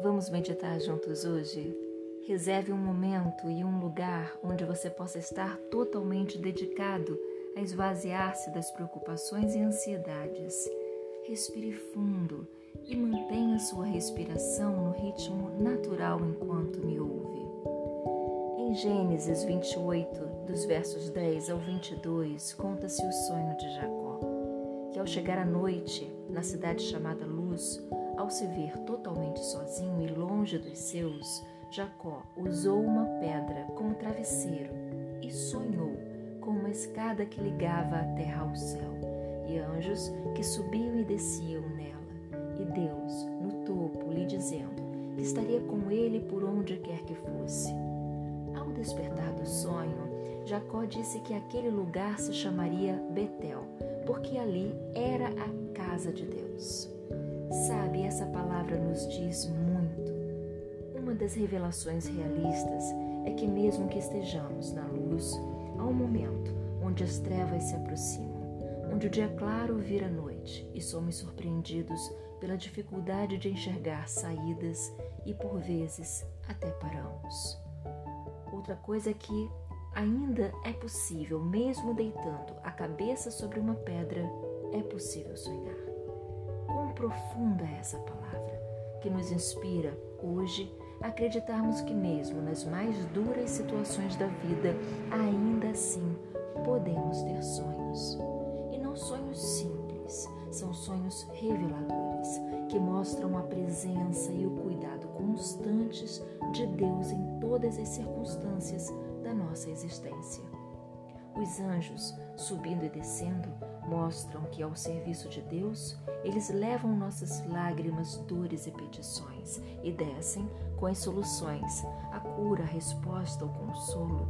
Vamos meditar juntos hoje? Reserve um momento e um lugar onde você possa estar totalmente dedicado a esvaziar-se das preocupações e ansiedades. Respire fundo e mantenha sua respiração no ritmo natural enquanto me ouve. Em Gênesis 28, dos versos 10 ao 22, conta-se o sonho de Jacó, que ao chegar à noite, na cidade chamada Luz, ao se ver totalmente sozinho e longe dos seus, Jacó usou uma pedra como travesseiro e sonhou com uma escada que ligava a terra ao céu e anjos que subiam e desciam nela, e Deus no topo lhe dizendo que estaria com ele por onde quer que fosse. Ao despertar do sonho, Jacó disse que aquele lugar se chamaria Betel, porque ali era a casa de Deus. Sabe, essa palavra nos diz muito. Uma das revelações realistas é que, mesmo que estejamos na luz, há um momento onde as trevas se aproximam, onde o dia claro vira noite e somos surpreendidos pela dificuldade de enxergar saídas e, por vezes, até paramos. Outra coisa é que ainda é possível, mesmo deitando a cabeça sobre uma pedra, é possível sonhar profunda é essa palavra, que nos inspira hoje a acreditarmos que, mesmo nas mais duras situações da vida, ainda assim podemos ter sonhos. E não sonhos simples, são sonhos reveladores, que mostram a presença e o cuidado constantes de Deus em todas as circunstâncias da nossa existência. Os anjos, subindo e descendo, mostram que, ao serviço de Deus, eles levam nossas lágrimas, dores e petições e descem com as soluções, a cura, a resposta, o consolo.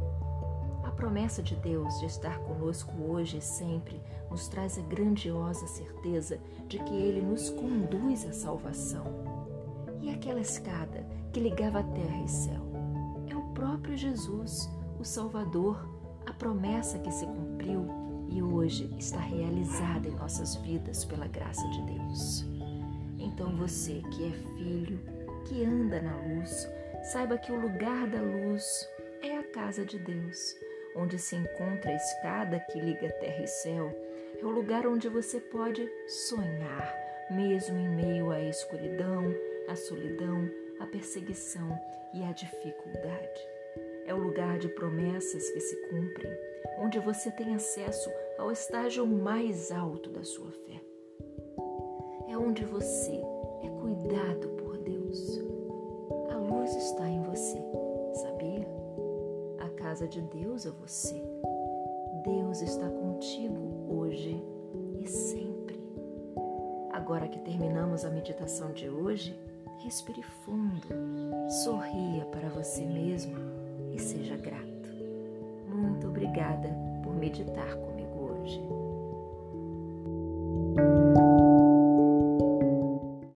A promessa de Deus de estar conosco hoje e sempre nos traz a grandiosa certeza de que Ele nos conduz à salvação. E aquela escada que ligava terra e céu é o próprio Jesus, o Salvador a promessa que se cumpriu e hoje está realizada em nossas vidas pela graça de Deus. Então você que é filho, que anda na luz, saiba que o lugar da luz é a casa de Deus, onde se encontra a escada que liga terra e céu. É o lugar onde você pode sonhar, mesmo em meio à escuridão, à solidão, à perseguição e à dificuldade. É o lugar de promessas que se cumprem, onde você tem acesso ao estágio mais alto da sua fé. É onde você é cuidado por Deus. A luz está em você, sabia? A casa de Deus é você. Deus está contigo hoje e sempre. Agora que terminamos a meditação de hoje, respire fundo, sorria para você mesmo e seja grato. Muito obrigada por meditar comigo hoje.